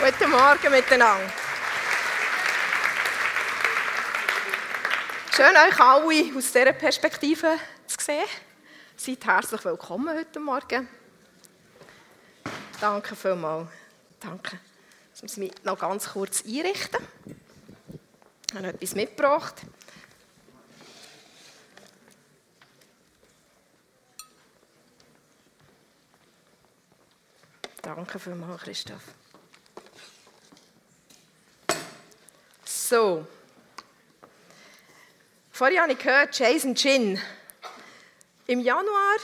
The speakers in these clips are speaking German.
Guten Morgen miteinander. Schön, euch alle aus dieser Perspektive zu sehen. Seid herzlich willkommen heute Morgen. Danke vielmals. Danke. Jetzt muss ich mich noch ganz kurz einrichten. Ich habe etwas mitgebracht. Danke vielmals, Christoph. So. Vorher habe ich gehört, Jason Chin. Im Januar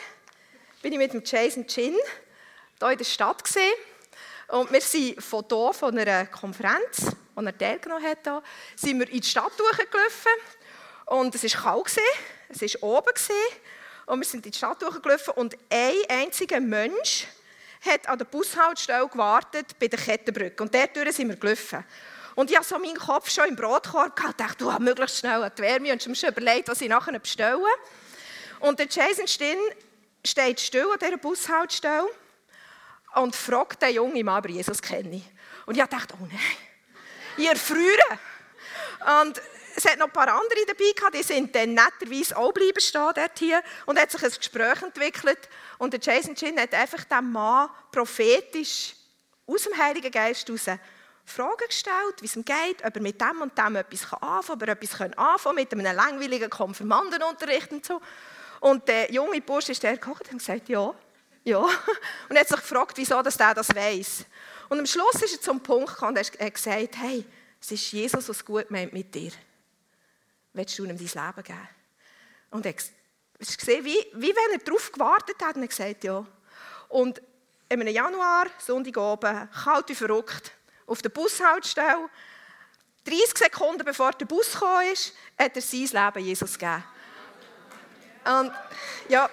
bin ich mit dem Jason Chin hier in der Stadt gesehen und wir sind von hier, von einer Konferenz, die er teilgenommen hat, hier, sind wir in die Stadt durchgelaufen und es war kalt, es war oben und wir sind in die Stadt durchgelaufen und ein einziger Mensch hat an der Bushaltestelle gewartet bei der Kettenbrücke und dort sind wir gelaufen. Und ich hatte so meinen Kopf schon im Brotkorb gehabt, dachte, du hast möglichst schnell an die Wärme und schon überlegt, was ich nachher bestelle. Und der Jason Stinn steht still an dieser Bushaltestelle und fragt den jungen Mann, ob Jesus kenne. Und ich dachte, oh nein, ich erfriere. Und es hat noch ein paar andere dabei gehabt, die sind dann netterweise auch bleiben stehen dort hier und hat sich ein Gespräch entwickelt. Und der Jason Chin hat einfach dem Mann prophetisch aus dem Heiligen Geist heraus Fragen gestellt, wie es ihm geht, ob er mit dem und dem etwas anfangen kann, ob er etwas anfangen kann, mit einem langweiligen Konfirmandenunterricht und so. Und der junge Bursch ist der gekocht und gesagt, ja, ja. Und er hat sich gefragt, wieso dass der das weiß. Und am Schluss ist er zum Punkt gekommen und hat gesagt, hey, es ist Jesus, was gut meint mit dir. Willst du ihm dein Leben geben? Und er hat gesehen, wie, wie wenn er darauf gewartet hat und er gesagt, ja. Und im Januar, Sonntag oben, kalt wie verrückt, auf der Bushaltestelle. 30 Sekunden bevor der Bus gekommen ist, hat er sein Leben Jesus gegeben. Und ja.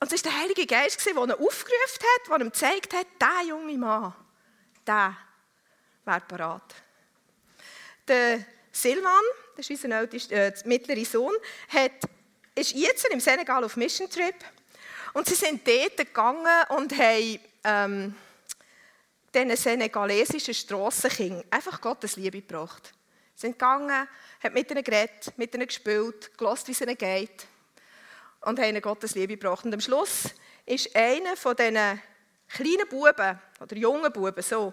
Und es war der Heilige Geist, der ihn aufgerufen hat, der ihm gezeigt hat, dieser junge Mann, der wäre parat. Der Silvan, das ist unser ältester, äh, mittlerer Sohn, hat ist jetzt im Senegal auf Mission Trip und sie sind dort gegangen und haben ähm, diesen senegalesischen Strassenkindern einfach Gottes Liebe gebracht. Sie sind gegangen, haben mit ihnen geredet, mit ihnen gespielt, gehört, wie es ihnen geht und haben ihnen Gottes Liebe gebracht. Und am Schluss ist einer von diesen kleinen Buben oder jungen Buben, so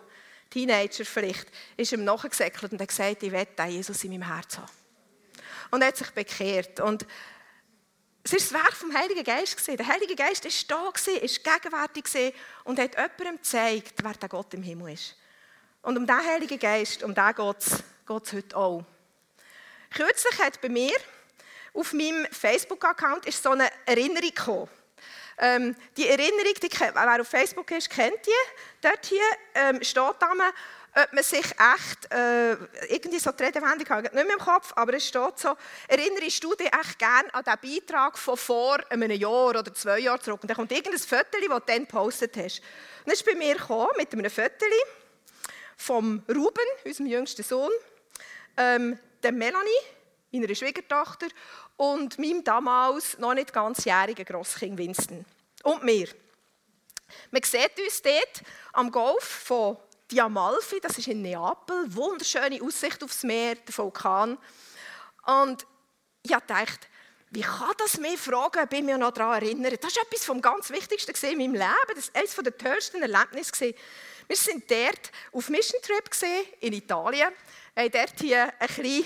Teenager vielleicht, ist ihm nachgesäckelt und hat gesagt, ich will Jesus in meinem Herzen haben. Und er hat sich bekehrt. Und es war das Werk vom Heiligen Geist. Der Heilige Geist ist da, ist gegenwärtig und hat jemandem gezeigt, wer der Gott im Himmel ist. Und um diesen Heiligen Geist, um den geht es heute auch. Kürzlich hat bei mir auf meinem Facebook-Account so eine Erinnerung gekommen. Ähm, die Erinnerung, die, wer auf Facebook ist, kennt die. Dort hier ähm, steht da, ob man sich echt, äh, irgendwie so die Redewendung habe ich nicht mehr im Kopf, aber es steht so, erinnerst du dich echt gerne an den Beitrag von vor einem Jahr oder zwei Jahren zurück? Und dann kommt irgendein Foto, das du dann gepostet hast. Und dann ist bei mir gekommen, mit einem Foto vom Ruben, unserem jüngsten Sohn, ähm, der Melanie, meiner Schwiegertochter, und meinem damals noch nicht ganzjährigen Grosskind Winston. Und mir. Man sieht uns dort am Golf von die Amalfi, das ist in Neapel, wunderschöne Aussicht aufs Meer, der Vulkan. Und ich dachte, wie kann das mich fragen, ich mich noch daran erinnere? Das war etwas vom ganz Wichtigsten in meinem Leben. Das war eines der tollsten Erlebnisse. Wir sind dort auf Mission Trip in Italien. Wir dort hier ein bisschen,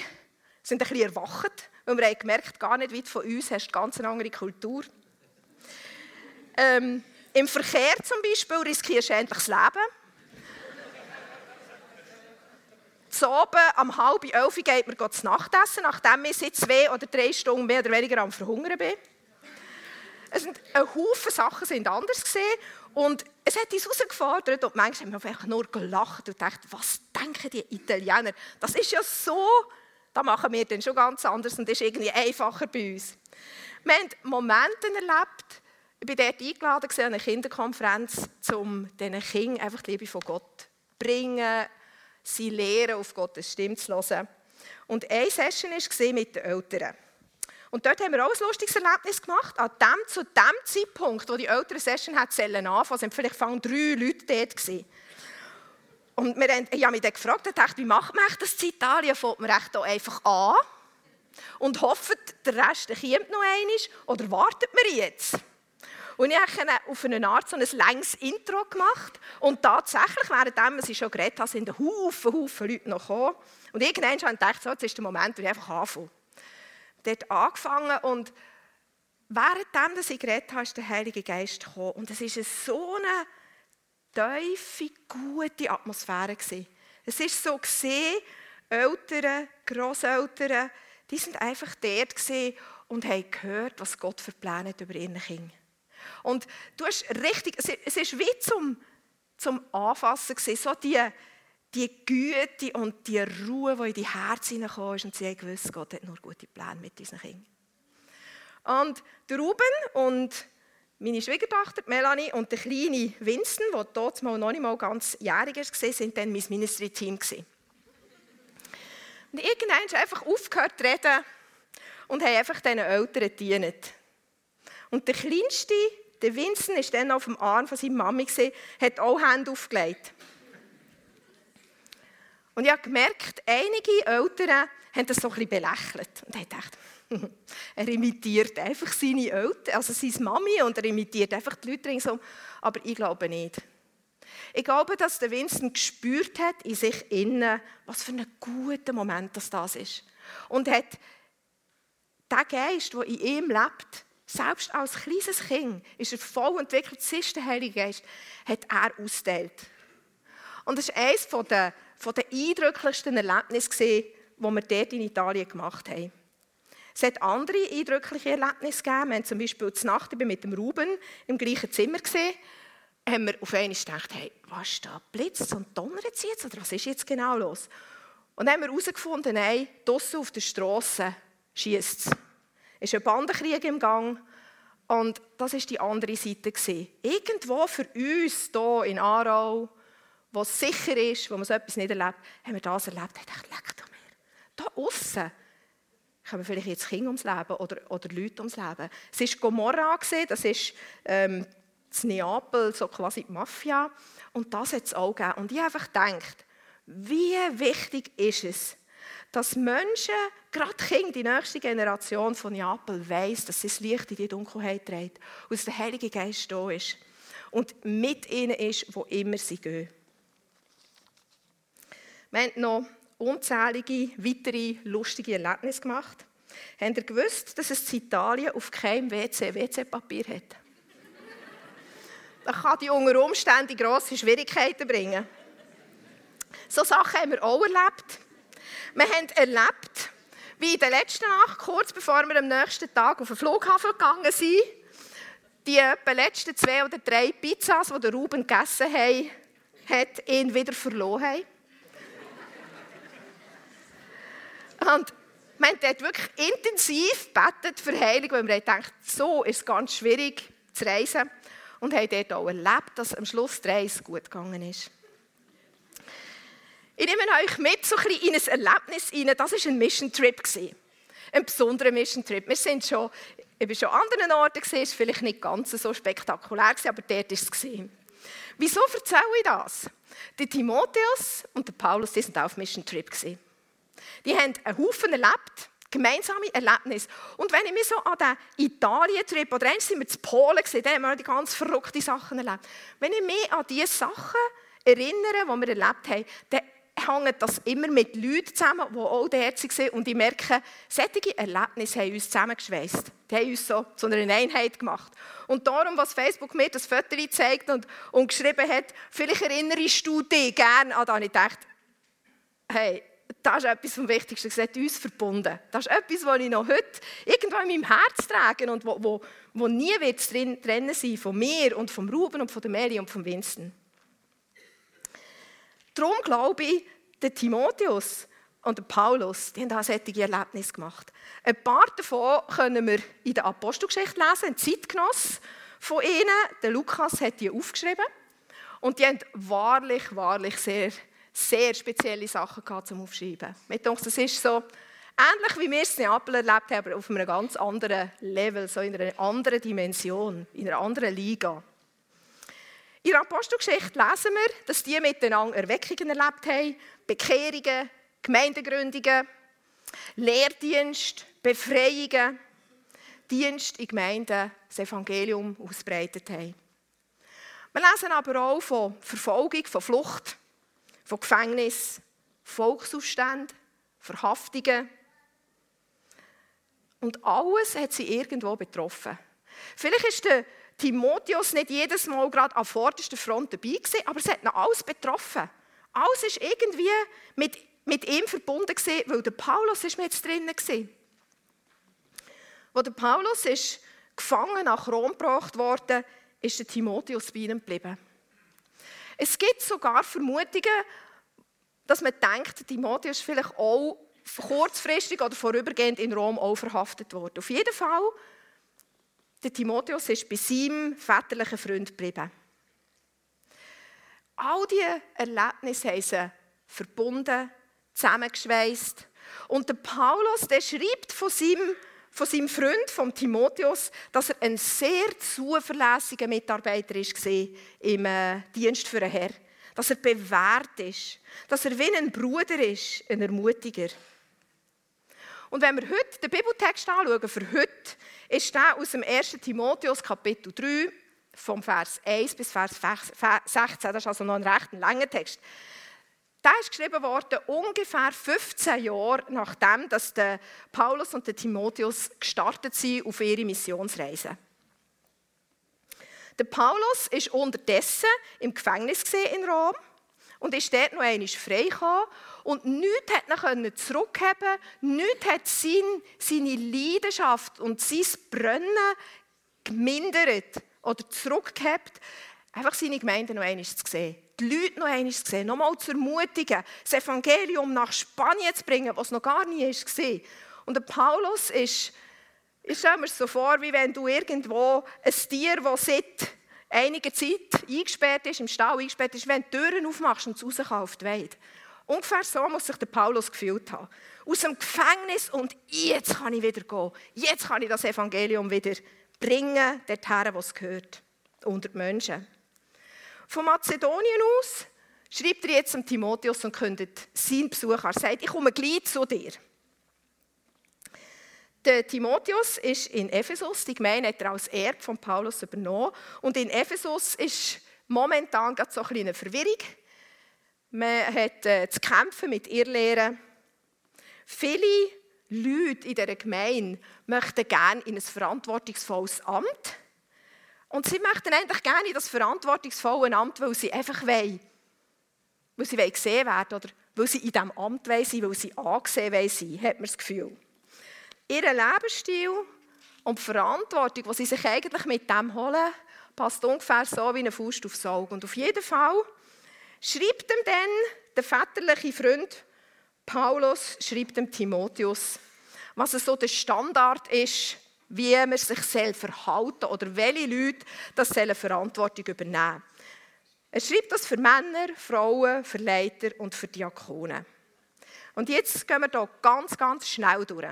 sind ein bisschen erwacht, weil wir haben gemerkt, gar nicht weit von uns hast du ganz eine andere Kultur. Ähm, Im Verkehr zum Beispiel riskierst du endlich das Leben. Zu oben, am halb elf geht man zu Nachtessen, nachdem ich seit zwei oder drei Stunden mehr oder weniger am Verhungern bin. Es sind ein Haufen Sachen sind anders gesehen und es hat uns herausgefordert und manchmal haben wir einfach nur gelacht und gedacht, was denken die Italiener? Das ist ja so, da machen wir dann schon ganz anders und das ist irgendwie einfacher bei uns. Wir haben Momente erlebt, ich bin dort eingeladen an einer Kinderkonferenz, um diesen Kindern einfach die Liebe von Gott zu bringen, sie lehren, auf Gottes Stimme zu hören. Und eine Session war mit den Eltern. Und dort haben wir auch ein lustiges Erlebnis gemacht. An dem, zu dem Zeitpunkt, wo die ältere Session hat anfangen, sind vielleicht drei Leute dort gewesen. Und wir haben, ich habe mich dann gefragt, dachte, wie macht man das in Italien? Fängt man echt einfach an und hofft, der Rest kommt noch einmal oder wartet man jetzt? Und ich habe auf eine Art so ein längs Intro gemacht. Und tatsächlich, während ich schon geredet habe, sind Haufen, Haufen Leute noch gekommen. Und irgendwann habe ich gedacht, so, jetzt ist der Moment, wo ich einfach anfange. Dort angefangen und während ich geredet habe, ist der Heilige Geist gekommen. Und es war so eine tiefe, gute Atmosphäre. Es ist so gesehen, Eltern, Grosseltern, die sind einfach dort und haben gehört, was Gott für Pläne über ihre Kinder. Und du hast richtig, es ist wie zum, zum Anfassen gewesen, so die, die Güte und die Ruhe, die in die Herzen hineinkam und sie haben gewusst, Gott hat nur gute Pläne mit unseren Kindern. Und der Ruben und meine Schwiegertochter Melanie und der kleine Winston, der dort noch nicht mal ganz jährig war, sind dann mein Ministry-Team. Und irgendwann haben einfach aufgehört zu reden und haben einfach diesen Eltern gedient. Und der Kleinste, der Vincent, ist dann auf dem Arm von seiner Mami, gewesen, hat auch Hände aufgelegt. Und ich habe gemerkt, einige Eltern haben das so ein belächelt. Und ich dachte, er imitiert einfach seine Eltern, also seine Mami, und er imitiert einfach die Leute ringsum. Aber ich glaube nicht. Ich glaube, dass der Vincent gespürt hat in sich innen, was für ein guter Moment das, das ist. Und hat der Geist, der in ihm lebt, selbst als kleines Kind ist er voll entwickelt, ist der Heilige Geist, hat er ausgeteilt. Und das war eines der, der eindrücklichsten Erlebnisse, die wir dort in Italien gemacht haben. Es hat andere eindrückliche Erlebnisse gegeben. Wir haben zum Beispiel die Nacht mit dem Ruben im gleichen Zimmer gesehen. Haben wir auf einmal gedacht, hey, was ist da? Blitzt und donnert jetzt? Oder was ist jetzt genau los? Und dann haben wir herausgefunden, nein, draussen auf der Straße schießt es ist ein Bandenkrieg im Gang. Und das war die andere Seite. Irgendwo für uns hier in Aarau, wo es sicher ist, wo man so etwas nicht erlebt, haben wir das erlebt. Ich dachte, leck doch mir. Da außen kommen vielleicht jetzt Kinder ums Leben oder, oder Leute ums Leben. Es war Gomorra, das ist ähm, in Neapel, so quasi die Mafia. Und das hat es auch gegeben. Und ich habe einfach gedacht, wie wichtig ist es, dass Menschen, gerade Kinder, die nächste Generation von Neapel, weiss, dass sie das Licht in die Dunkelheit trägt und dass der Heilige Geist da ist und mit ihnen ist, wo immer sie gehen. Wir haben noch unzählige weitere lustige Erlebnisse gemacht. Habt ihr gewusst, dass es in Italien auf keinem WC WC-Papier hat? Das kann die unter Umständen grosse Schwierigkeiten bringen. So Sachen haben wir auch erlebt. Wir haben erlebt, wie in der letzten Nacht, kurz bevor wir am nächsten Tag auf den Flughafen gegangen sind, die letzten zwei oder drei Pizzas, die der Ruben gegessen haben, hat ihn wieder verloren haben. Und wir haben dort wirklich intensiv gebetet für Heilung, weil wir gedacht so ist es ganz schwierig zu reisen. Und haben dort auch erlebt, dass am Schluss die Reise gut gegangen ist. Ich nehme euch mit so ein in ein Erlebnis rein. Das war ein Mission Trip. Ein besonderer Mission Trip. Wir sind schon, ich war schon an anderen Orten, es war vielleicht nicht ganz so spektakulär, aber dort war es. Wieso erzähle ich das? Der Timotheus und der Paulus die auch auf Mission Trip. Die haben einen Haufen erlebt, gemeinsame Erlebnisse. Und wenn ich mich so an den Italien-Trip, oder eins sind wir zu Polen, da haben wir die ganz verrückten Sachen erlebt. Wenn ich mich an diese Sachen erinnere, die wir erlebt haben, dann hängt das immer mit Leuten zusammen, die auch dort waren. Und ich merke, solche Erlebnisse haben uns zusammengeschweißt. Die haben uns so zu einer Einheit gemacht. Und darum, was Facebook mir das Foto zeigt und, und geschrieben hat, vielleicht erinnerst du dich gerne an das. Ich dachte, hey, das ist etwas vom Wichtigsten. Es hat uns verbunden. Das ist etwas, was ich noch heute irgendwo in meinem Herz trage und wo, wo, wo nie wird drin, trennen sein von mir und vom Ruben und von der Mary und von Winston. Darum glaube ich, der Timotheus und der Paulus, die haben auch solche Erlebnisse gemacht. Ein paar davon können wir in der Apostelgeschichte lesen, ein Zeitgenoss von ihnen, der Lukas, hat die aufgeschrieben. Und die haben wahrlich, wahrlich sehr, sehr spezielle Sachen gehabt zum Aufschreiben. Ich denke, das ist so Ähnlich wie wir es in Neapel erlebt haben, aber auf einem ganz anderen Level, so in einer anderen Dimension, in einer anderen Liga. In der Apostelgeschichte lesen wir, dass die miteinander Erweckungen erlebt haben, Bekehrungen, Gemeindegründungen, Lehrdienst, Befreiungen, Dienst in Gemeinden das Evangelium ausbreitet haben. Wir lesen aber auch von Verfolgung, von Flucht, von Gefängnis, Volksausständen, Verhaftungen. Und alles hat sie irgendwo betroffen. Vielleicht ist der Timotheus nicht jedes Mal gerade an vorderster Front dabei gewesen, aber es hat noch alles betroffen. Alles ist irgendwie mit, mit ihm verbunden gewesen, weil der Paulus ist mit drinnen war. Wo der Paulus ist gefangen nach Rom gebracht wurde, ist der Timotheus bei ihm geblieben. Es gibt sogar Vermutungen, dass man denkt, Timotheus vielleicht auch kurzfristig oder vorübergehend in Rom auch verhaftet worden. Auf jeden Fall, der Timotheus ist bei seinem väterlichen Freund geblieben. All diese Erlebnisse haben sie verbunden, zusammengeschweißt. Und der Paulus, der schreibt von seinem, von seinem Freund, von Timotheus, dass er ein sehr zuverlässiger Mitarbeiter war im äh, Dienst für den Herrn. Dass er bewährt ist. Dass er wie ein Bruder ist, ein Ermutiger. Und wenn wir heute den Bibeltext anschauen, für heute, ist der aus dem 1. Timotheus Kapitel 3, vom Vers 1 bis Vers 16. Das ist also noch ein recht langer Text. Der ist geschrieben worden ungefähr 15 Jahre nachdem, dass der Paulus und der Timotheus gestartet sind auf ihre Missionsreise. Der Paulus ist unterdessen im Gefängnis in Rom und ist dort noch einmal frei gekommen und nichts hat ihn zurückheben, nichts hat sein, seine Leidenschaft und sein Brennen gemindert oder zurückgehabt, einfach seine Gemeinde noch einmal zu sehen. Die Leute noch einmal zu sehen, nochmal zu ermutigen, das Evangelium nach Spanien zu bringen, was noch gar nie war. Und der Paulus ist, ich stelle mir so vor, wie wenn du irgendwo ein Tier, das seit einiger Zeit eingesperrt ist, im Stall eingesperrt ist, wenn du Türen aufmachst und es raus kann auf die Welt. Ungefähr so muss sich der Paulus gefühlt haben. Aus dem Gefängnis und jetzt kann ich wieder gehen. Jetzt kann ich das Evangelium wieder bringen, dorthin, wo es gehört, unter die Menschen. Von Mazedonien aus schreibt er jetzt an Timotheus und kündet seinen Besuch an. Er sagt, ich komme gleich zu dir. Der Timotheus ist in Ephesus, die Gemeinde hat er als Erb von Paulus übernommen. Und in Ephesus ist momentan gerade so eine Verwirrung. Man hat äh, zu kämpfen mit Irrlehren. Viele Leute in dieser Gemeinde möchten gerne in ein verantwortungsvolles Amt. Und sie möchten eigentlich gerne in das verantwortungsvolle Amt, weil sie einfach wollen. Weil sie gesehen werden oder weil sie in diesem Amt wollen sein, weil sie angesehen wollen sein, hat man das Gefühl. Ihr Lebensstil und die Verantwortung, die sie sich eigentlich mit dem holen, passt ungefähr so wie eine Faust aufs Auge. Und auf jeden Fall schreibt ihm dann der väterliche Freund Paulus, schreibt dem Timotheus, was so der Standard ist, wie man sich verhalten soll oder welche Leute das Verantwortung übernehmen Er schreibt das für Männer, Frauen, für Leiter und für Diakonen. Und jetzt gehen wir hier ganz, ganz schnell durch.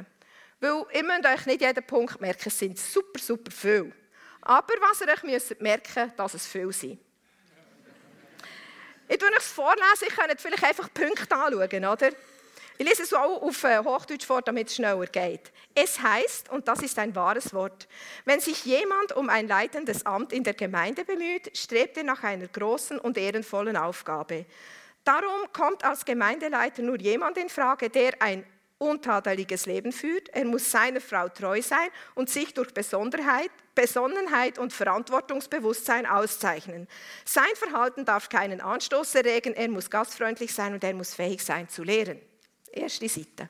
Weil ihr müsst euch nicht jeden Punkt merken, es sind super, super viel. Aber was ihr euch müsst merken dass es viel sind. Ich lese euch das vorlesen, ich könnte vielleicht einfach Punkte anschauen, oder? Ich lese es auch auf äh, Hochdeutsch vor, damit es schneller geht. Es heißt, und das ist ein wahres Wort, wenn sich jemand um ein leitendes Amt in der Gemeinde bemüht, strebt er nach einer großen und ehrenvollen Aufgabe. Darum kommt als Gemeindeleiter nur jemand in Frage, der ein untadeliges Leben führt. Er muss seiner Frau treu sein und sich durch Besonderheit, Besonnenheit und Verantwortungsbewusstsein auszeichnen. Sein Verhalten darf keinen Anstoß erregen, er muss gastfreundlich sein und er muss fähig sein zu lehren. Erste Seite.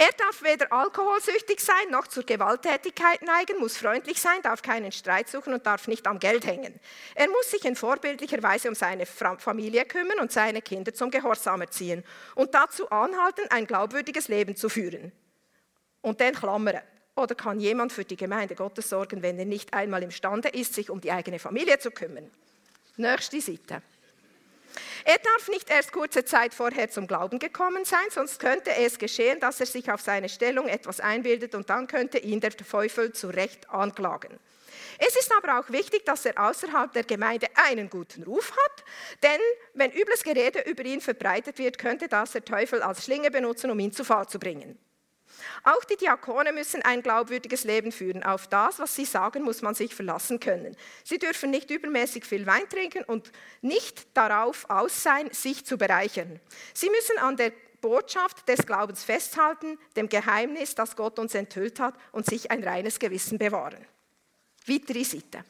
Er darf weder alkoholsüchtig sein noch zur Gewalttätigkeit neigen, muss freundlich sein, darf keinen Streit suchen und darf nicht am Geld hängen. Er muss sich in vorbildlicher Weise um seine Familie kümmern und seine Kinder zum Gehorsam erziehen und dazu anhalten, ein glaubwürdiges Leben zu führen. Und dann Klammern. Oder kann jemand für die Gemeinde Gottes sorgen, wenn er nicht einmal imstande ist, sich um die eigene Familie zu kümmern? Nächste Seite. Er darf nicht erst kurze Zeit vorher zum Glauben gekommen sein, sonst könnte es geschehen, dass er sich auf seine Stellung etwas einbildet und dann könnte ihn der Teufel zu Recht anklagen. Es ist aber auch wichtig, dass er außerhalb der Gemeinde einen guten Ruf hat, denn wenn übles Gerede über ihn verbreitet wird, könnte das der Teufel als Schlinge benutzen, um ihn zu Fall zu bringen. Auch die Diakone müssen ein glaubwürdiges Leben führen. Auf das, was sie sagen, muss man sich verlassen können. Sie dürfen nicht übermäßig viel Wein trinken und nicht darauf aus sein, sich zu bereichern. Sie müssen an der Botschaft des Glaubens festhalten, dem Geheimnis, das Gott uns enthüllt hat, und sich ein reines Gewissen bewahren. Weitere Seite.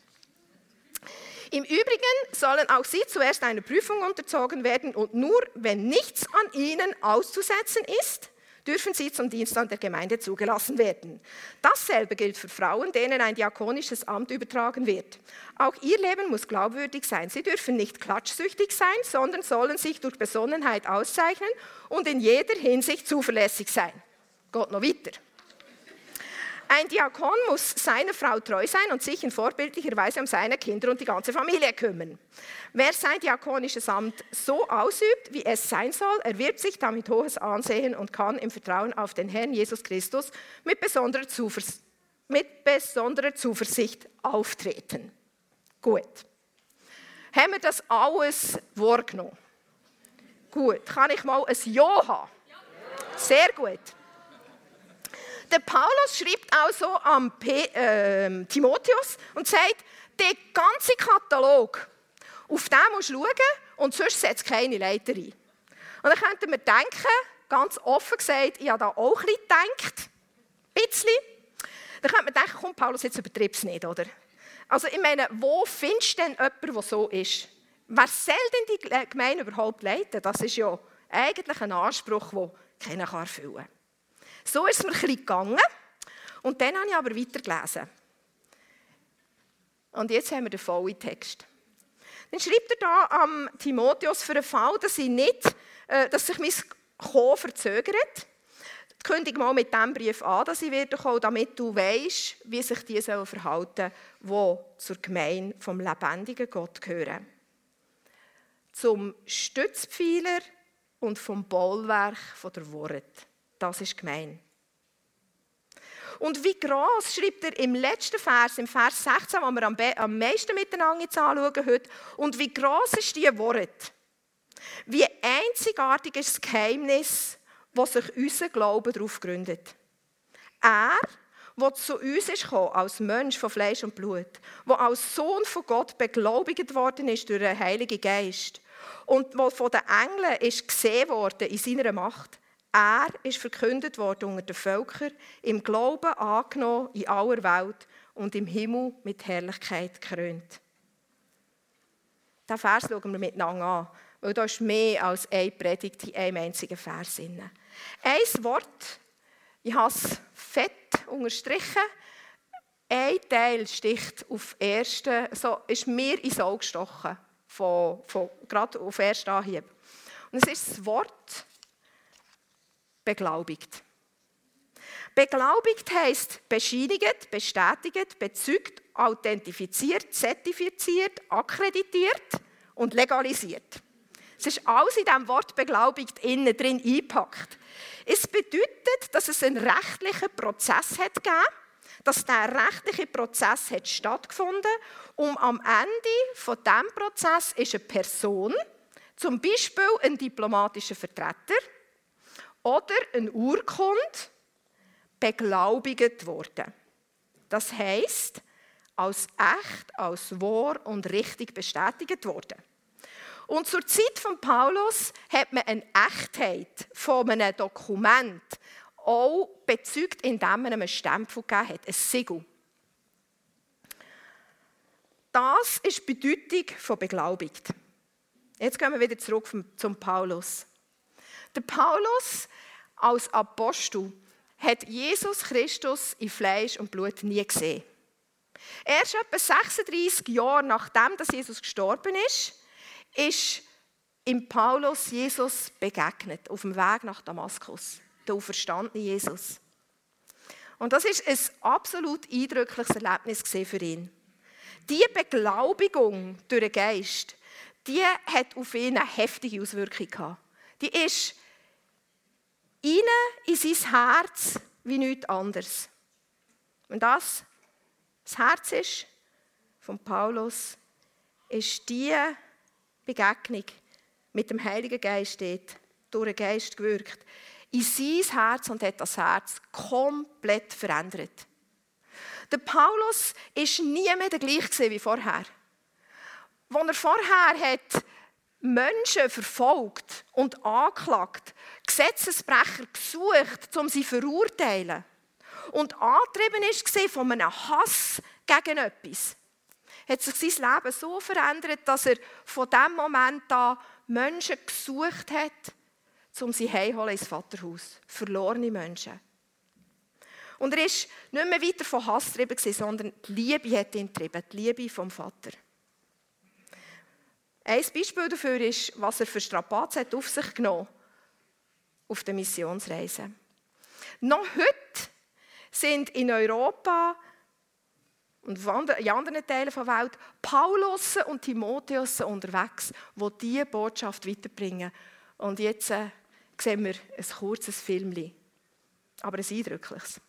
Im Übrigen sollen auch sie zuerst einer Prüfung unterzogen werden und nur wenn nichts an ihnen auszusetzen ist, dürfen sie zum Dienst an der Gemeinde zugelassen werden. Dasselbe gilt für Frauen, denen ein diakonisches Amt übertragen wird. Auch ihr Leben muss glaubwürdig sein. Sie dürfen nicht klatschsüchtig sein, sondern sollen sich durch Besonnenheit auszeichnen und in jeder Hinsicht zuverlässig sein. Gott noch weiter. Ein Diakon muss seiner Frau treu sein und sich in vorbildlicher Weise um seine Kinder und die ganze Familie kümmern. Wer sein diakonisches Amt so ausübt, wie es sein soll, erwirbt sich damit hohes Ansehen und kann im Vertrauen auf den Herrn Jesus Christus mit besonderer, Zuvers mit besonderer Zuversicht auftreten. Gut. Haben wir das alles wahrgenommen? Gut. Kann ich mal ein Ja haben? Sehr gut. Der Paulus schreibt also am P äh, Timotheus und sagt, der ganze Katalog, auf den musst du schauen und sonst setzt keine Leiter ein. Und dann könnte man denken, ganz offen gesagt, ich habe da auch ein bisschen gedacht, ein bisschen. Dann könnte man denken, komm Paulus, jetzt übertreib es nicht, oder? Also ich meine, wo findest du denn jemanden, der so ist? Wer soll denn die Gemeinde überhaupt leiten? Das ist ja eigentlich ein Anspruch, den keiner erfüllen kann. So ist es mir ein gegangen. Und dann habe ich aber weitergelesen. Und jetzt haben wir den vollen Text. Dann schreibt er da am Timotheus für den Fall, dass, ich nicht, äh, dass sich mein Kommen verzögert. Kündige mal mit diesem Brief an, dass ich werde kommen, damit du weißt, wie sich die verhalten sollen, die zur Gemeinde vom lebendigen Gott gehören. Zum Stützpfeiler und vom Bollwerk der Wort. Das ist gemein. Und wie groß schreibt er im letzten Vers, im Vers 16, wo wir am, am meisten miteinander anschauen heute, und wie groß ist die Wort? Wie einzigartig ist das Geheimnis, wo sich unser Glaube darauf gründet. Er, der zu uns ist gekommen, als Mensch von Fleisch und Blut, der als Sohn von Gott beglaubigt worden ist durch den Heiligen Geist und der von den Engeln ist gesehen worden in seiner Macht, er ist verkündet worden unter den Völkern, im Glauben angenommen in aller Welt und im Himmel mit Herrlichkeit gekrönt. Diesen Vers schauen wir miteinander an, weil da ist mehr als eine Predigt in einem einzigen Vers. Ein Wort, ich habe es fett unterstrichen, ein Teil sticht auf erste, so ist mir ins Auge gestochen, von, von, gerade auf ersten Anhieb. Und es ist das Wort beglaubigt. Beglaubigt heißt bescheinigt, bestätigt, bezeugt, authentifiziert, zertifiziert, akkreditiert und legalisiert. Es ist alles in diesem Wort beglaubigt innen drin eingepackt. Es bedeutet, dass es einen rechtlichen Prozess hat gegeben, dass der rechtliche Prozess hat stattgefunden und am Ende von diesem Prozess ist eine Person, zum Beispiel ein diplomatischer Vertreter, oder eine Urkunde beglaubigt worden. Das heißt, als echt, als wahr und richtig bestätigt worden. Und zur Zeit von Paulus hat man eine Echtheit von einem Dokument auch bezeugt, indem man einem Stempel gegeben hat, ein Siegel. Das ist die Bedeutung von beglaubigt. Jetzt gehen wir wieder zurück zum Paulus. Der Paulus als Apostel hat Jesus Christus in Fleisch und Blut nie gesehen. Erst etwa 36 Jahre nachdem dass Jesus gestorben ist, ist im Paulus Jesus begegnet auf dem Weg nach Damaskus, der auferstandene Jesus. Und das ist ein absolut eindrückliches Erlebnis für ihn. Die Beglaubigung durch den Geist die hat auf ihn eine heftige Auswirkung gehabt. Die ist rein in sein Herz wie nichts anderes. Und das, das Herz ist von Paulus, ist die Begegnung mit dem Heiligen Geist dort, durch den Geist gewirkt, in sein Herz und hat das Herz komplett verändert. Der Paulus ist nie mehr der gleiche wie vorher. Als er vorher hat Menschen verfolgt und angeklagt, Gesetzesbrecher gesucht, um sie zu verurteilen und angetrieben war von einem Hass gegen etwas, hat sich sein Leben so verändert, dass er von dem Moment an Menschen gesucht hat, um sie heimholen ins Vaterhaus. Verlorene Menschen. Und er war nicht mehr weiter von Hass getrieben, sondern die Liebe hat ihn getrieben, die Liebe vom Vater. Ein Beispiel dafür ist, was er für Strapazen auf sich genommen auf der Missionsreise. Noch heute sind in Europa und in anderen Teilen der Welt Paulus und Timotheus unterwegs, die diese Botschaft weiterbringen. Und jetzt äh, sehen wir ein kurzes Film, aber ein eindrückliches.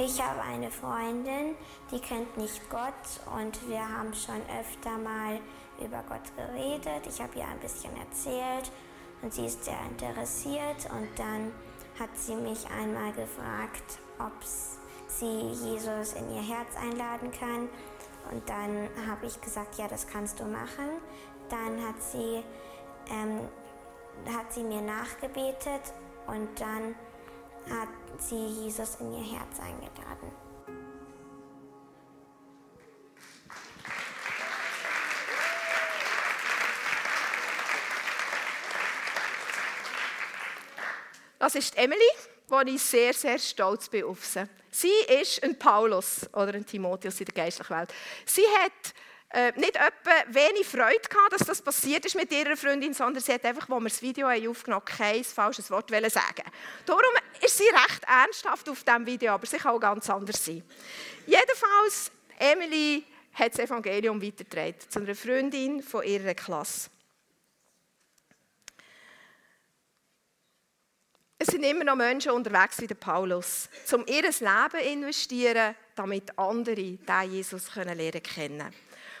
Ich habe eine Freundin, die kennt nicht Gott und wir haben schon öfter mal über Gott geredet. Ich habe ihr ein bisschen erzählt und sie ist sehr interessiert und dann hat sie mich einmal gefragt, ob sie Jesus in ihr Herz einladen kann. Und dann habe ich gesagt, ja, das kannst du machen. Dann hat sie, ähm, hat sie mir nachgebetet und dann hat sie Jesus in ihr Herz eingeladen. Das ist Emily, wo ich sehr, sehr stolz bin auf sie. Sie ist ein Paulus oder ein Timotheus in der geistlichen Welt. Sie hat äh, nicht etwa wenig Freude gehabt, dass das passiert ist mit ihrer Freundin, sondern sie hat einfach, als wir das Video aufgenommen haben, kein falsches Wort sagen Darum ist sie recht ernsthaft auf diesem Video, aber sie kann auch ganz anders sein. Jedenfalls, Emily hat das Evangelium weitergetragen zu einer Freundin von ihrer Klasse. Es sind immer noch Menschen unterwegs wie der Paulus, um ihr Leben zu investieren, damit andere den Jesus lernen können.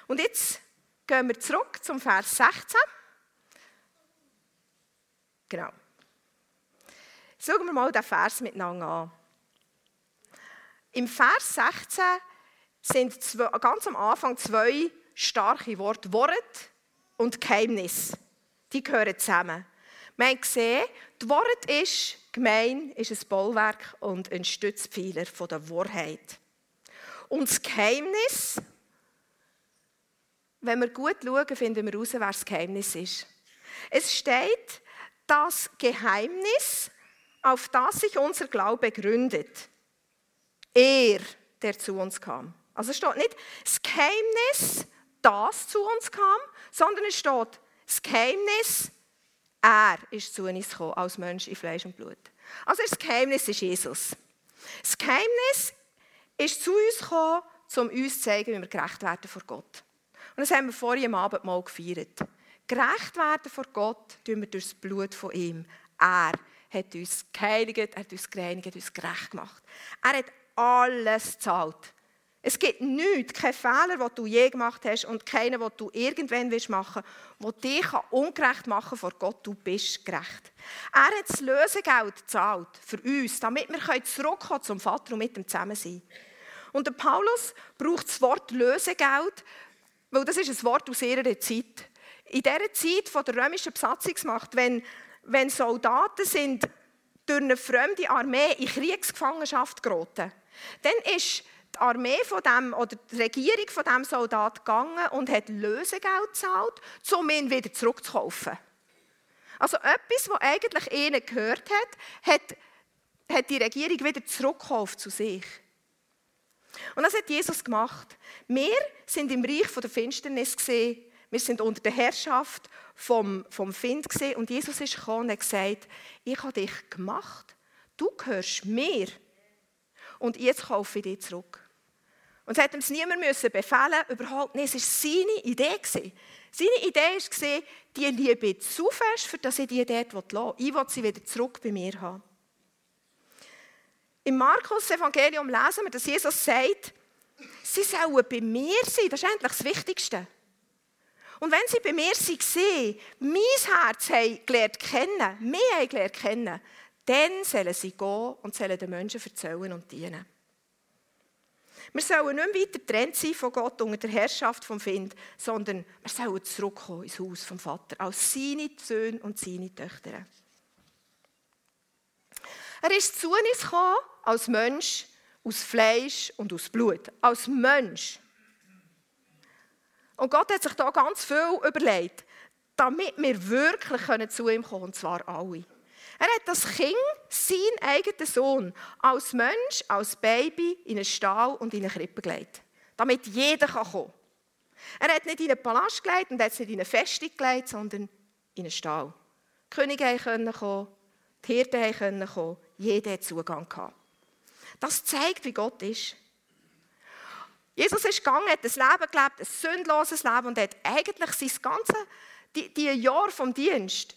Und jetzt gehen wir zurück zum Vers 16. Genau. Schauen wir mal den Vers miteinander an. Im Vers 16 sind zwei, ganz am Anfang zwei starke Worte. Wort und Geheimnis. Die gehören zusammen. Wir haben gesehen, das Wort ist, gemein ist ein Bollwerk und ein Stützpfeiler der Wahrheit. Und das Geheimnis, wenn wir gut schauen, finden wir heraus, wer das Geheimnis ist. Es steht, das Geheimnis, auf das sich unser Glaube gründet. Er, der zu uns kam. Also steht nicht das Geheimnis, das zu uns kam, sondern es steht das Geheimnis, er ist zu uns gekommen, als Mensch in Fleisch und Blut. Also das Geheimnis ist Jesus. Das Geheimnis ist zu uns gekommen, um uns zu zeigen, wie wir gerecht werden vor Gott. Und das haben wir vorhin am Abend mal gefeiert. Gerecht werden vor Gott tun wir durch das Blut von ihm. Er hat uns geheiligt, er hat uns gereinigt, uns gerecht gemacht. Er hat alles gezahlt. Es gibt nichts, keinen Fehler, den du je gemacht hast und keinen, den du irgendwann machen willst, der dich ungerecht machen kann vor Gott. Du bist gerecht. Er hat das Lösegeld gezahlt für uns, damit wir zurückkommen zum Vater und mit ihm zusammen sein Und der Paulus braucht das Wort Lösegeld, weil das ist ein Wort aus ihrer Zeit. In dieser Zeit von der römischen Besatzungsmacht, wenn, wenn Soldaten sind durch eine fremde Armee in Kriegsgefangenschaft geraten, dann ist die Armee von dem, oder die Regierung von dem Soldat gegangen und hat Lösegeld gezahlt, um ihn wieder zurückzukaufen. Also etwas, was eigentlich ihnen gehört hat, hat, hat die Regierung wieder zurückgekauft zu sich. Und das hat Jesus gemacht. Wir sind im Reich der Finsternis gesehen. Wir sind unter der Herrschaft vom, vom Find gesehen. Und Jesus ist gekommen und hat gesagt, ich habe dich gemacht. Du gehörst mir. Und jetzt kaufe ich dich zurück. Und es hat ihm niemand müssen befehlen, überhaupt nicht. Es war seine Idee. Seine Idee war, die Liebe zu fest, für dass ich die dort lassen. Ich will sie wieder zurück bei mir haben. Im Markus-Evangelium lesen wir, dass Jesus sagt, sie sollen bei mir sein. Das ist eigentlich das Wichtigste. Und wenn sie bei mir waren, mein Herz haben gelernt kennen, mich haben gelernt kennen, dann sollen sie gehen und sollen den Menschen erzählen und dienen. Wir sollen nicht mehr weiter getrennt sein von Gott unter der Herrschaft vom Find, sondern wir sollen zurückkommen ins Haus vom Vater, als seine Söhne und seine Töchter. Er ist zu uns gekommen als Mensch aus Fleisch und aus Blut. Als Mensch. Und Gott hat sich da ganz viel überlegt, damit wir wirklich zu ihm kommen können, und zwar alle. Er hat das Kind, sein eigenen Sohn, als Mensch, als Baby in einen Stall und in eine Krippe gelegt. Damit jeder kommen kann. Er hat nicht in einen Palast gelegt und hat nicht in eine Festung gelegt, sondern in einen Stall. Die Könige konnten kommen, die Hirten konnten kommen, jeder Zugang gehabt. Das zeigt, wie Gott ist. Jesus ist gegangen, hat ein Leben gelebt, ein sündloses Leben und hat eigentlich sein ganzes die, die Jahr vom Dienst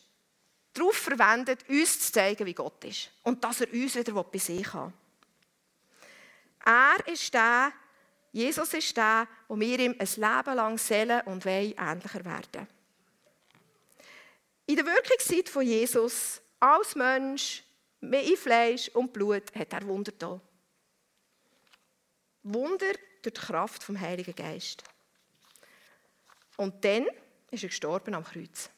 darauf verwendet, uns zu zeigen, wie Gott ist. Und dass er uns wieder bei sich hat. Er ist der, Jesus ist der, wo wir ihm ein Leben lang sollen und wollen ähnlicher werden. In der Wirkungszeit von Jesus, als Mensch, mit Fleisch und Blut, hat er Wunder da. Wunder durch die Kraft vom Heiligen Geist. Und dann ist er gestorben am Kreuz.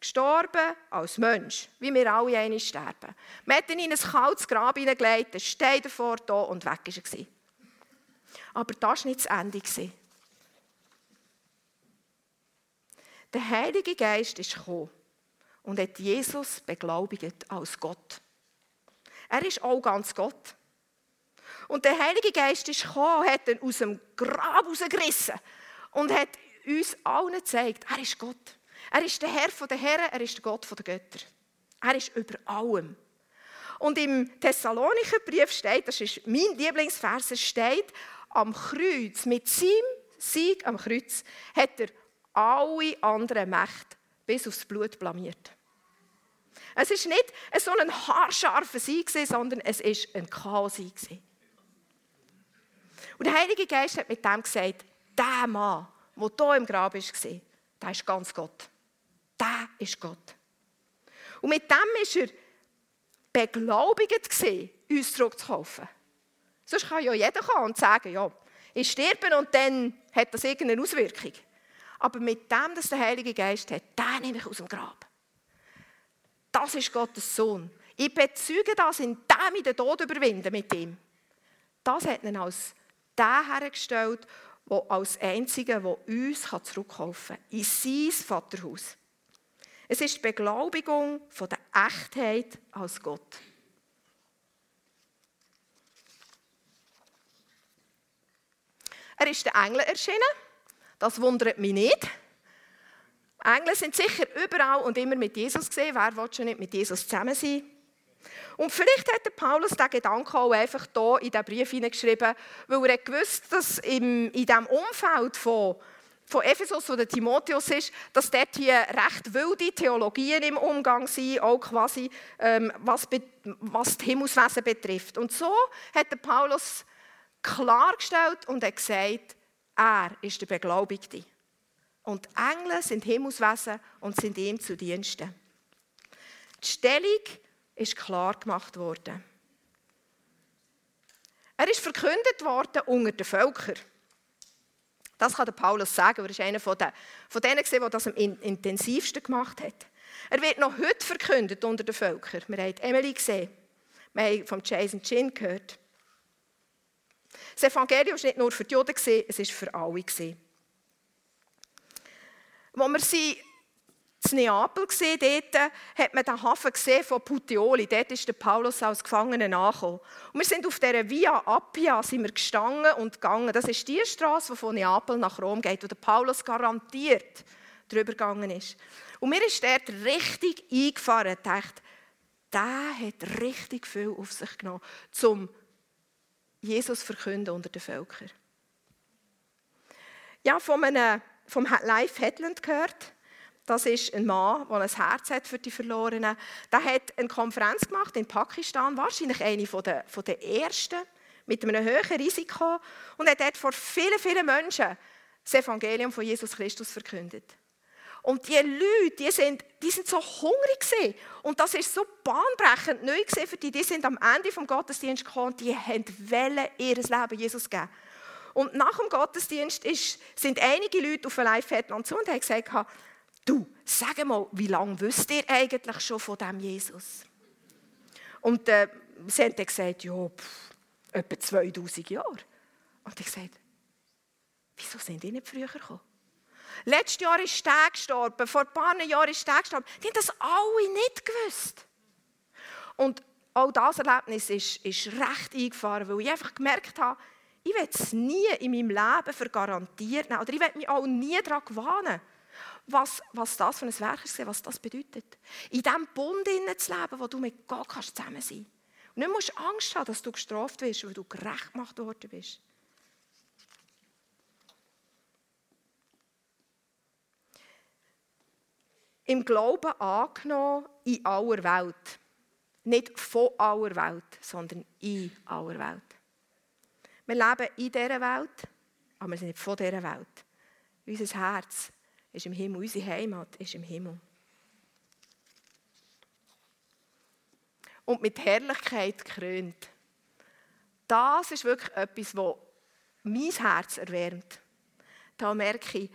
Gestorben als Mensch, wie wir alle einmal sterben. Man hat ihn in ein kaltes Grab hineingelegt, der Stein davor da und weg war er. Aber das war nicht das Ende. Der Heilige Geist ist gekommen und hat Jesus beglaubigt als Gott. Er ist auch ganz Gott. Und der Heilige Geist ist gekommen, hat ihn aus dem Grab rausgerissen und hat uns allen gezeigt, er ist Gott. Er ist der Herr der Herren, er ist der Gott der Götter. Er ist über allem. Und im Thessalonicher Brief steht, das ist mein Lieblingsvers, steht, am Kreuz, mit seinem Sieg am Kreuz, hat er alle anderen Mächte bis aufs Blut blamiert. Es ist nicht so ein haarscharfer Sieg, sondern es ist ein Chaos-Sieg. Und der Heilige Geist hat mit dem gesagt, der Mann, der hier im Grab war, der ist ganz Gott. Der ist Gott. Und mit dem war er beglaubigt, uns zurückzukaufen. Sonst kann ja jeder kommen und sagen, ja, ich sterbe und dann hat das irgendeine Auswirkung. Aber mit dem, dass der Heilige Geist hat, den nehme ich aus dem Grab. Das ist Gottes Sohn. Ich bezeuge das, indem ich den Tod überwinde mit ihm. Das hat ihn als der hergestellt, der als Einziger, der uns zurückkaufen kann, in sein Vaterhaus. Es ist die Beglaubigung von der Echtheit als Gott. Er ist den Engeln erschienen. Das wundert mich nicht. Engel sind sicher überall und immer mit Jesus gesehen. Wer will schon nicht mit Jesus zusammen sein? Und vielleicht hat der Paulus diesen Gedanken auch einfach hier in diesen Brief hineingeschrieben, weil er gewusst dass in diesem Umfeld von von Ephesus oder Timotheus ist, dass dort hier recht wilde Theologien im Umgang sind, auch quasi ähm, was, was das Himmelswesen betrifft. Und so hat der Paulus klargestellt und hat gesagt, er ist der Beglaubigte. Und Engel sind Himmelswesen und sind ihm zu Diensten. Die Stellung ist klar gemacht worden. Er ist verkündet worden unter den Völkern. Das kann der Paulus sagen, er ist einer von, den, von denen, der das am intensivsten gemacht hat. Er wird noch heute verkündet unter den Völkern. Wir haben Emily gesehen. Wir haben von Jason Chin gehört. Das Evangelium war nicht nur für die Juden, es war für alle. Wo wir sie in Neapel gesehen, dort hat man den Hafen gesehen von Puteoli. Dort ist der Paulus als Gefangener angekommen. Und wir sind auf dieser Via Appia sind wir gestanden und gegangen. Das ist die Straße, die von Neapel nach Rom geht, wo der Paulus garantiert drüber gegangen ist. Und mir ist dort richtig eingefahren und dachte, der hat richtig viel auf sich genommen, um Jesus verkünden unter den Völkern. Ja, von einem, vom Life Headland gehört. Das ist ein Mann, der ein Herz hat für die Verlorenen. Der hat eine Konferenz gemacht in Pakistan, wahrscheinlich eine der, von der ersten, mit einem hohen Risiko. Und hat dort vor vielen, vielen Menschen das Evangelium von Jesus Christus verkündet. Und die Leute, die sind, die sind so hungrig gewesen. Und das ist so bahnbrechend neu für die. Die sind am Ende vom Gottesdienst gekommen und die wollen ihr Leben Jesus geben. Und nach dem Gottesdienst ist, sind einige Leute auf ein Live-Fetland zu und haben gesagt, du, sag mal, wie lange wisst ihr eigentlich schon von dem Jesus? Und äh, sie haben dann gesagt, ja, pff, etwa 2000 Jahre. Und ich gesagt, wieso sind die nicht früher gekommen? Letztes Jahr ist der gestorben, vor ein paar Jahren ist der gestorben. Die haben das alle nicht gewusst. Und auch das Erlebnis ist, ist recht eingefahren, weil ich einfach gemerkt habe, ich werde es nie in meinem Leben vergarantiert nehmen. Oder ich werde mich auch nie daran gewöhnen, was, was das für ein Werk ist, was das bedeutet. In diesem Bund zu leben, wo du mit Gott kannst zusammen sein kannst. Und nicht musst Angst haben, dass du gestraft wirst, weil du gerecht gemacht worden bist. im Glauben angenommen in aller Welt. Nicht von aller Welt, sondern in aller Welt. Wir leben in dieser Welt, aber wir sind nicht von dieser Welt. Unser Herz ist im Himmel, unsere Heimat ist im Himmel. Und mit Herrlichkeit gekrönt. Das ist wirklich etwas, was mein Herz erwärmt. Da merke ich,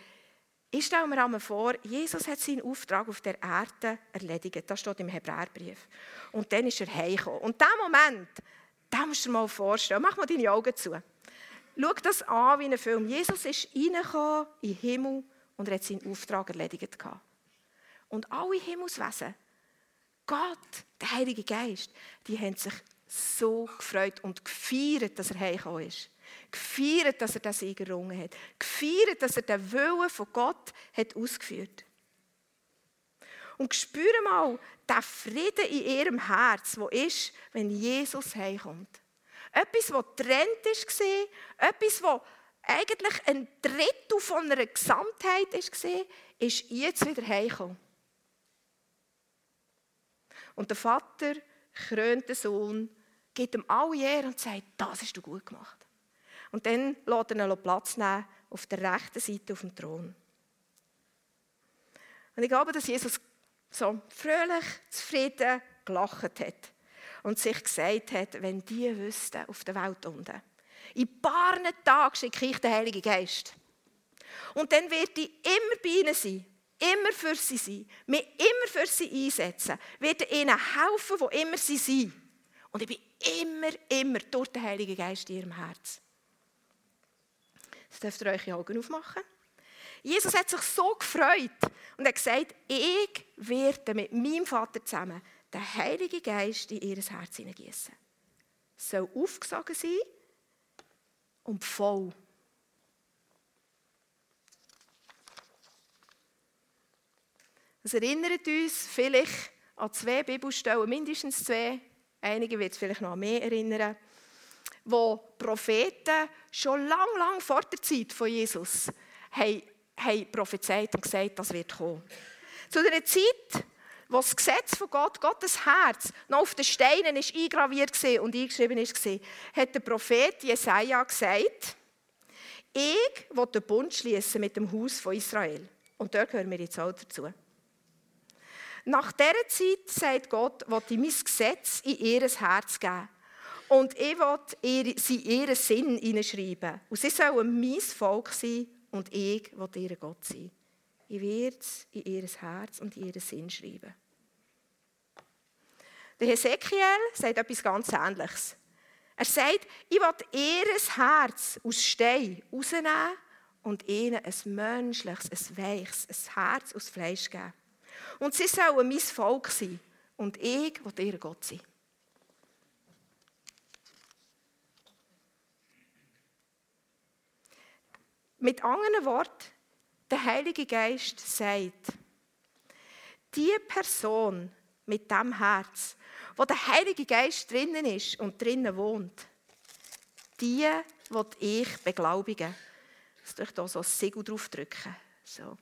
ich stelle mir einmal vor, Jesus hat seinen Auftrag auf der Erde erledigt. Das steht im Hebräerbrief. Und dann ist er heimgekommen. Und diesen Moment, den musst du dir mal vorstellen. Mach mal deine Augen zu. Schau das an wie ein Film. Jesus ist reingekommen in den Himmel und er hat seinen Auftrag erledigt. Und alle Himmelswesen, Gott, der Heilige Geist, die haben sich so gefreut und gefeiert, dass er heimgekommen ist. Gefeiert, dass er den Sieg errungen hat. Gefeiert, dass er den Willen von Gott hat ausgeführt Und spüre mal den Frieden in ihrem Herz, wo ist, wenn Jesus heimkommt. Etwas, was trennt war, etwas, was eigentlich ein Drittel von einer Gesamtheit war, ist jetzt wieder heimgekommen. Und der Vater krönt den Sohn, gibt ihm alle Ehre und sagt, das hast du gut gemacht. Und dann lässt er ihn Platz nehmen auf der rechten Seite auf dem Thron. Und ich glaube, dass Jesus so fröhlich, zufrieden gelacht hat und sich gesagt hat, wenn die wüssten auf der Welt unten, in ein paar Tagen schicke ich den Heiligen Geist. Und dann wird ich immer bei ihnen sein, immer für sie sein, mich immer für sie einsetzen, werde ihnen helfen, wo immer sie sind. Und ich bin immer, immer durch den Heiligen Geist in ihrem Herzen. Jetzt dürft ihr euch die Augen aufmachen. Jesus hat sich so gefreut und hat gesagt, ich werde mit meinem Vater zusammen den Heiligen Geist in ihr Herz hineingießen. Soll aufgesogen sein und voll. Das erinnert uns vielleicht an zwei Bibelstellen, mindestens zwei. Einige wird es vielleicht noch mehr erinnern wo Propheten schon lang, lang vor der Zeit von Jesus haben, haben prophezeit und gesagt, das wird kommen. Zu einer Zeit, wo das Gesetz von Gott, Gottes Herz, noch auf den Steinen ist eingraviert und eingeschrieben ist, hat der Prophet Jesaja gesagt, ich will den Bund schließen mit dem Haus von Israel. Und dort gehören wir jetzt auch dazu. Nach dieser Zeit, sagt Gott, will ich mein Gesetz in ihr Herz geben. Und ich will sie ihren Sinn hineinschreiben. Und sie sollen mein Volk sein und ich will ihr Gott sein. Ich werde es in ihr Herz und in ihren Sinn schreiben. Der Hesekiel sagt etwas ganz Ähnliches. Er sagt, ich will ihr Herz aus Stein rausnehmen und ihnen ein menschliches, ein weiches, ein Herz aus Fleisch geben. Und sie sollen mein Volk sein und ich will ihr Gott sein. Mit anderen Worten, der Heilige Geist sagt, die Person mit dem Herz, wo der Heilige Geist drinnen ist und drinnen wohnt, die wird ich beglaubigen, Jetzt euch hier so ein Segel drauf drücken. So.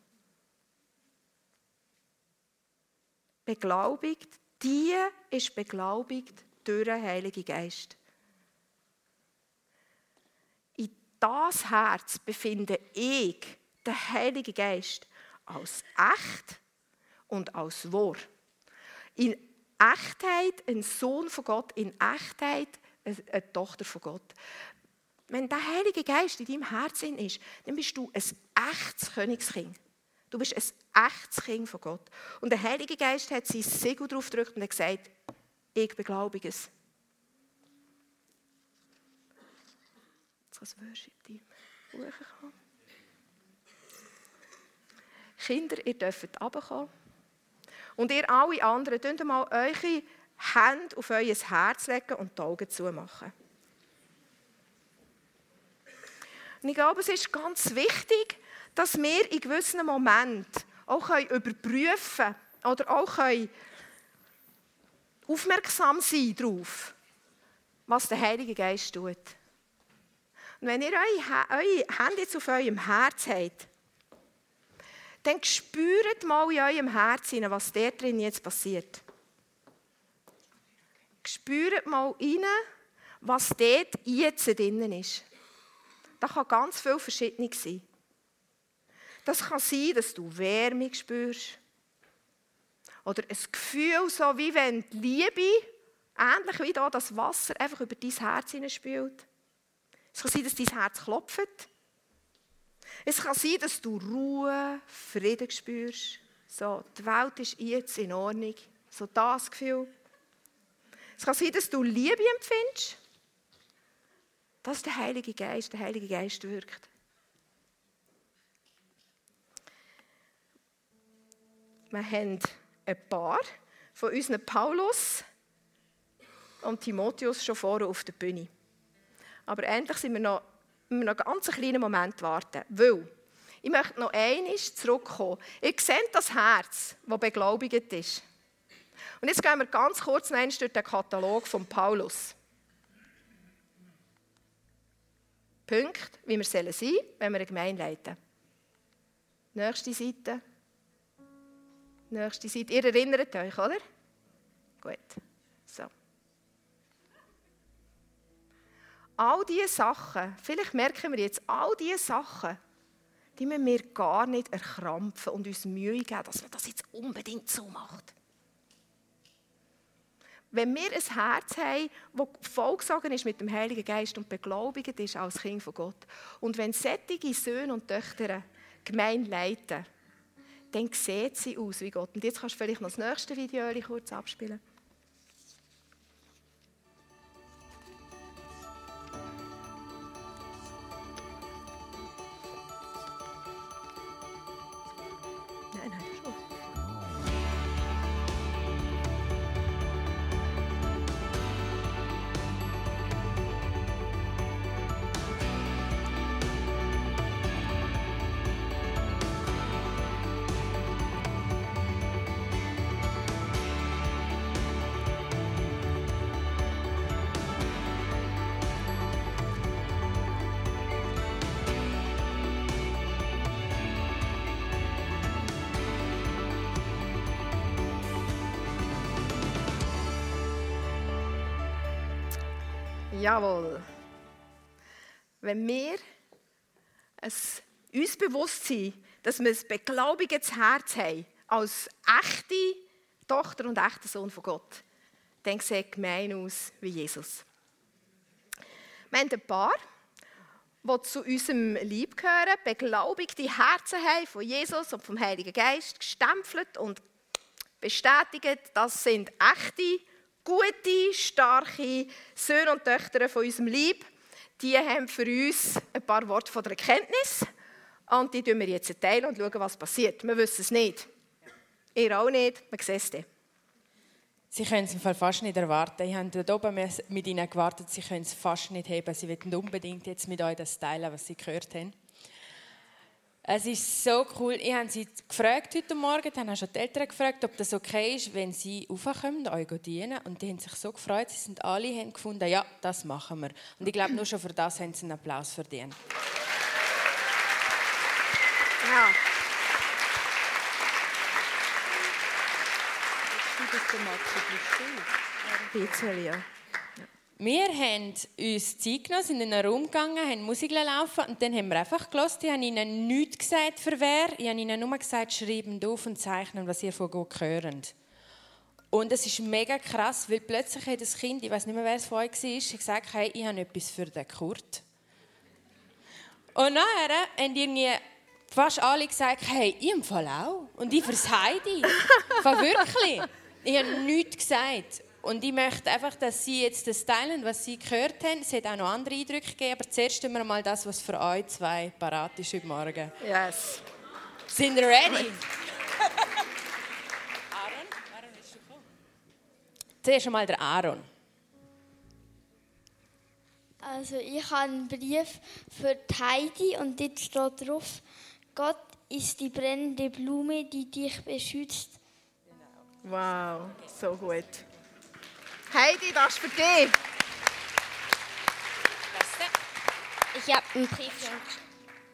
Beglaubigt, die ist beglaubigt durch den Heiligen Geist. In das Herz befinde ich den Heiligen Geist als echt und als wahr. In Echtheit ein Sohn von Gott, in Echtheit eine Tochter von Gott. Wenn der Heilige Geist in deinem Herzen ist, dann bist du ein echtes Königskind. Du bist ein echtes Kind von Gott. Und der Heilige Geist hat sein Segel drauf gedrückt und hat gesagt, ich beglaubige es. Jetzt kann das Worship-Team hochkommen. Kinder, ihr dürft runterkommen. Und ihr alle anderen, könnt mal eure Hände auf euer Herz legen und die Augen zumachen. Und ich glaube, es ist ganz wichtig, dass wir in gewissen Momenten auch überprüfen können oder auch aufmerksam sein darauf, was der Heilige Geist tut. Und wenn ihr eure Hände jetzt auf eurem Herz habt, dann spürt mal in eurem Herzen, was der drin jetzt passiert. Spürt mal rein, was dort jetzt drinnen ist. Das kann ganz viel verschieden sein. Das kann sein, dass du Wärme spürst. Oder ein Gefühl, so wie wenn die Liebe, ähnlich wie hier das Wasser, einfach über dein Herz spült. Es kann sein, dass dein Herz klopft. Es kann sein, dass du Ruhe, Frieden spürst. So, die Welt ist jetzt in Ordnung. So das Gefühl. Es kann sein, dass du Liebe empfindest. Das ist der Heilige Geist. Der Heilige Geist wirkt. Wir haben ein paar von unseren Paulus und Timotheus schon vorne auf der Bühne. Aber endlich sind wir noch, wir noch einen ganz kleinen Moment warten. Weil, ich möchte noch einmal zurückkommen. Ihr seht das Herz, das beglaubigt ist. Und jetzt gehen wir ganz kurz noch durch den Katalog von Paulus. Punkt, wie wir sein sollen, wenn wir eine Gemeinde leiten. Nächste Seite. Nächste Seite. Ihr erinnert euch, oder? Gut. All diese Sachen, vielleicht merken wir jetzt, all diese Sachen, die müssen wir gar nicht erkrampfen und uns Mühe geben, dass man das jetzt unbedingt so macht. Wenn wir ein Herz haben, das vollgesogen ist mit dem Heiligen Geist und beglaubigt ist als Kind von Gott, und wenn sättige Söhne und Töchter Gemeinde leiten, dann sieht sie aus wie Gott. Und jetzt kannst du vielleicht noch das nächste Video kurz abspielen. Jawohl. Wenn wir es, uns bewusst sind, dass wir ein beglaubigendes Herz haben, als echte Tochter und echter Sohn von Gott, dann sieht gemein aus wie Jesus. Wir haben ein paar, die zu unserem Lieb gehören, beglaubigte Herzen haben von Jesus und vom Heiligen Geist, gestempelt und bestätigt, das sind echte gute, starke Söhne und Töchter von unserem Lieb, die haben für uns ein paar Worte von der Erkenntnis. Und die teilen wir jetzt und schauen, was passiert. Wir wissen es nicht. Ihr auch nicht, wir sehen es dann. Sie können es im Fall fast nicht erwarten. Ich habe dort oben mit ihnen gewartet, sie können es fast nicht haben. Sie wollen unbedingt jetzt mit euch das teilen, was sie gehört haben. Es ist so cool. Ich habe sie gefragt heute Morgen, dann haben schon die Eltern gefragt, ob das okay ist, wenn sie raufkommen, euch dienen. Und die haben sich so gefreut, sie sind alle haben gefunden, ja, das machen wir. Und ich glaube, nur schon für das haben sie einen Applaus verdient. Ja. Ein bisschen, ja. Wir haben uns Zeit genommen, sind in einen Raum gegangen, haben Musik laufen und dann haben wir einfach gelassen. Ich habe ihnen nichts gesagt für wer. Ich habe ihnen nur gesagt, schreiben auf und zeichnen, was ihr von Gott hört. Und es ist mega krass, weil plötzlich hat das Kind, ich weiß nicht mehr, wer es von euch war, gesagt, hey, ich habe etwas für den Kurt. Und nachher haben irgendwie fast alle gesagt, hey, ich im Fall auch. Und ich fürs Heidi. Von wirklich. Ich habe nichts gesagt. Und ich möchte einfach, dass Sie jetzt das teilen, was Sie gehört haben. Es hat auch noch andere Eindrücke gegeben, aber zuerst wir mal das, was für euch zwei parat ist heute Morgen. Yes. Sind ihr ready? Aaron? Aaron, willst du kommen? Zuerst einmal der Aaron. Also ich habe einen Brief für die Heidi und dort steht drauf, Gott ist die brennende Blume, die dich beschützt. Wow, so gut. Heidi, das ist für dich. Ich habe einen Brief für,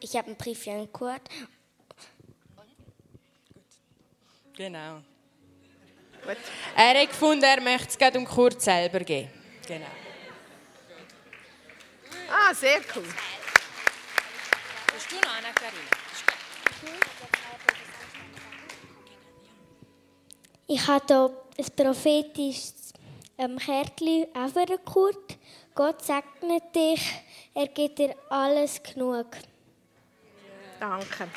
ich habe einen Brief für einen Kurt. Genau. Gut. Er hat gefunden, er möchte es gerade um Kurt selber geben. Genau. Ah, sehr cool. Bist du noch Anna Karina? Ich habe hier ein prophetisches ähm, Kärtchen auch für den Kurt. Gott segnet dich, er gibt dir alles genug. Danke.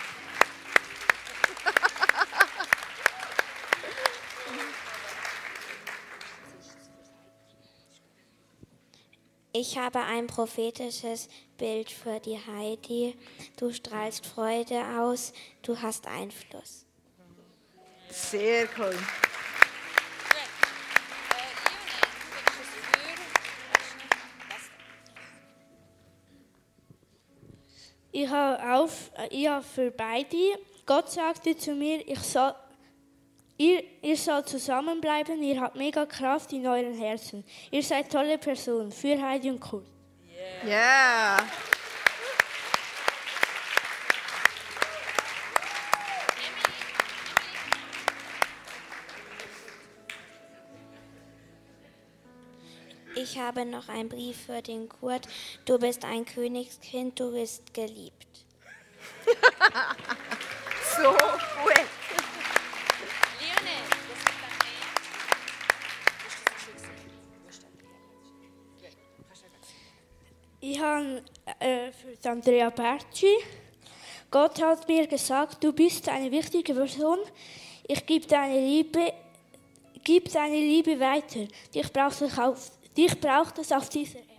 Ich habe ein prophetisches Bild für die Heidi. Du strahlst Freude aus, du hast Einfluss. Sehr cool. Ich habe, auf, ich habe für beide, Gott sagte zu mir, ich soll, ihr, ihr sollt zusammenbleiben, ihr habt mega Kraft in euren Herzen. Ihr seid tolle Personen für Heidi und Kurt. Ja. Ich habe noch einen Brief für den Kurt. Du bist ein Königskind, du bist geliebt. So gut. Ich habe äh, für Andrea Berci, Gott hat mir gesagt, du bist eine wichtige Person. Ich gebe deine Liebe, gib deine Liebe weiter. Dich braucht es auf, dich braucht es auf dieser Erde.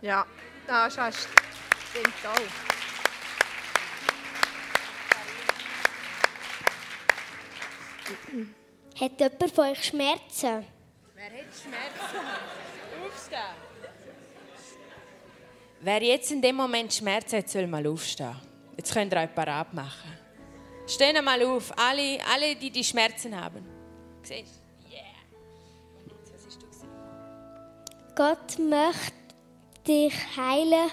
Ja, das hast stimmt auch. Hat jemand von euch Schmerzen? Wer hat Schmerzen? Aufstehen. Wer jetzt in dem Moment Schmerzen hat, soll mal aufstehen. Jetzt könnt ihr euch parat machen. Stehen mal auf, alle, alle die die Schmerzen haben. Siehst Gott möchte dich heilen.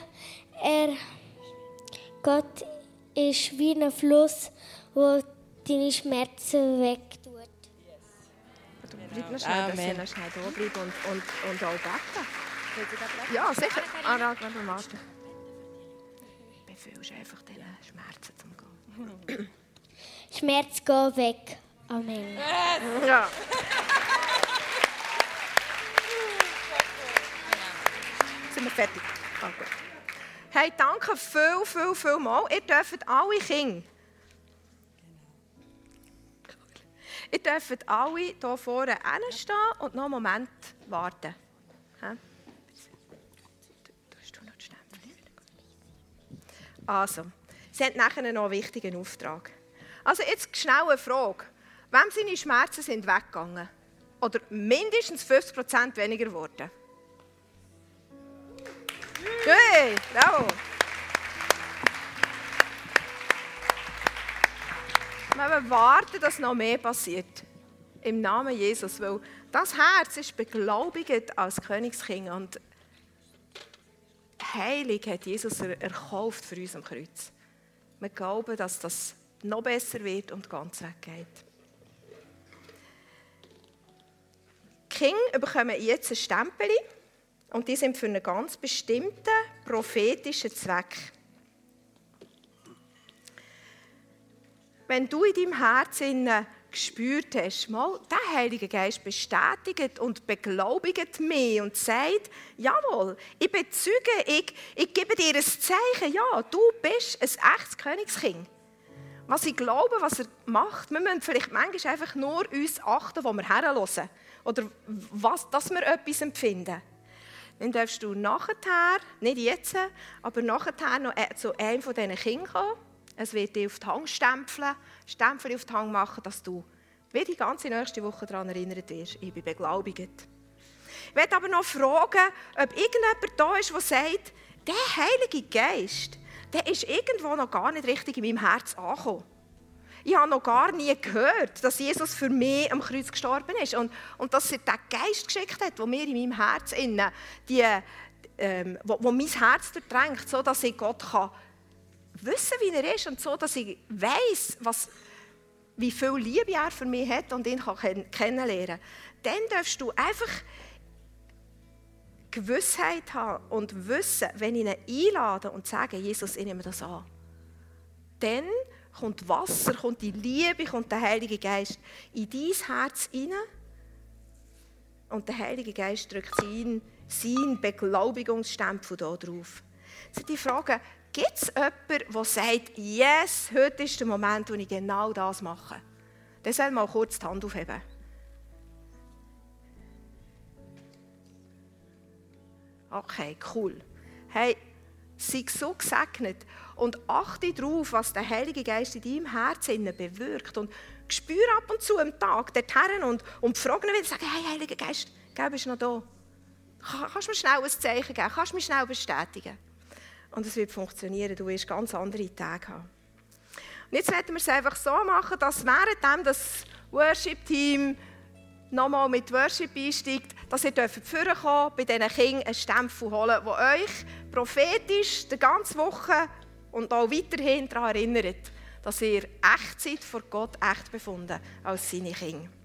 Er, Gott ist wie ein Fluss, wo deine Schmerzen wegtut. Bleib noch schnell, dass Amen. noch schnell da bleibe und, und, und auch beten. Ja, sicher. Anna, geh mal warten. Befehlst einfach diesen Schmerzen zum Gehen. Schmerz geh weg. Amen. Ja. Sind wir fertig? Gut. Hey, danke viel, viel, viel mal. Ihr dürft alle Kinder. Ihr dürft alle hier vorne hinstehen und noch einen Moment warten. Also, sie haben nachher noch einen wichtigen Auftrag. Also jetzt schnell eine Frage. Wem seine Schmerzen sind weggegangen? Oder mindestens 50% weniger geworden? Hey, bravo. Wir warten, dass noch mehr passiert. Im Namen Jesus. Weil das Herz ist beglaubigt als Königskind. Und Heilig hat Jesus er- erkauft für uns am Kreuz. Wir glauben, dass das noch besser wird und ganz weggeht. Die Kinder bekommen jetzt ein Stempel und die sind für einen ganz bestimmten prophetischen Zweck. Wenn du in deinem Herzen gespürt hast, mal, der Heilige Geist bestätigt und beglaubigt mich und sagt, jawohl, ich bezeuge, ich, ich gebe dir ein Zeichen, ja, du bist ein echtes Königskind. Was ich glaube, was er macht, wir müssen vielleicht manchmal einfach nur uns achten, wo wir herhören. Oder was, dass wir etwas empfinden. Dann darfst du nachher, nicht jetzt, aber nachher noch äh, zu einem von diesen Kindern kommen. Es wird dich auf die Hand stempeln, Stempel auf die Hand machen, dass du wie die ganze nächste Woche daran erinnert wirst. Ich bin beglaubigt. Ich werde aber noch fragen, ob irgendjemand da ist, der sagt, der Heilige Geist, der ist irgendwo noch gar nicht richtig in meinem Herz angekommen. Ich habe noch gar nie gehört, dass Jesus für mich am Kreuz gestorben ist und, und dass er den Geist geschickt hat, der mir in meinem Herz innen, die, ähm, wo, wo mein Herz durchdrängt, so dass ich Gott kann wissen, wie er ist und so, dass ich weiß, was, wie viel Liebe er für mich hat und ihn kann kennenlernen. Dann darfst du einfach Gewissheit haben und wissen, wenn ich ihn einlade und sage, Jesus, ich nehme das an. Dann kommt Wasser, kommt die Liebe, kommt der Heilige Geist in dein Herz hinein und der Heilige Geist drückt seinen, seinen Beglaubigungsstempel da drauf. Also die Frage, gibt es jemanden, der sagt, yes, heute ist der Moment, wo ich genau das mache? Dann soll mal kurz die Hand aufheben. Okay, cool. Hey, sei so gesegnet und achte darauf, was der Heilige Geist in deinem Herzen bewirkt. Und spür ab und zu am Tag dorthin und, und frag ihn wieder, sag, hey, Heiliger Geist, gell, bist du noch da? Kannst du mir schnell ein Zeichen geben? Kannst du mich schnell bestätigen? Und es wird funktionieren. Du wirst ganz andere Tage haben. Und jetzt werden wir es einfach so machen, dass während das Worship-Team nochmal mit Worship einsteigt, dass ihr dürft kommen, bei diesen Kindern einen Stempel holen, der euch prophetisch die ganze Woche und auch weiterhin daran erinnert, dass ihr echt seid, vor Gott echt befunden als seine Kinder.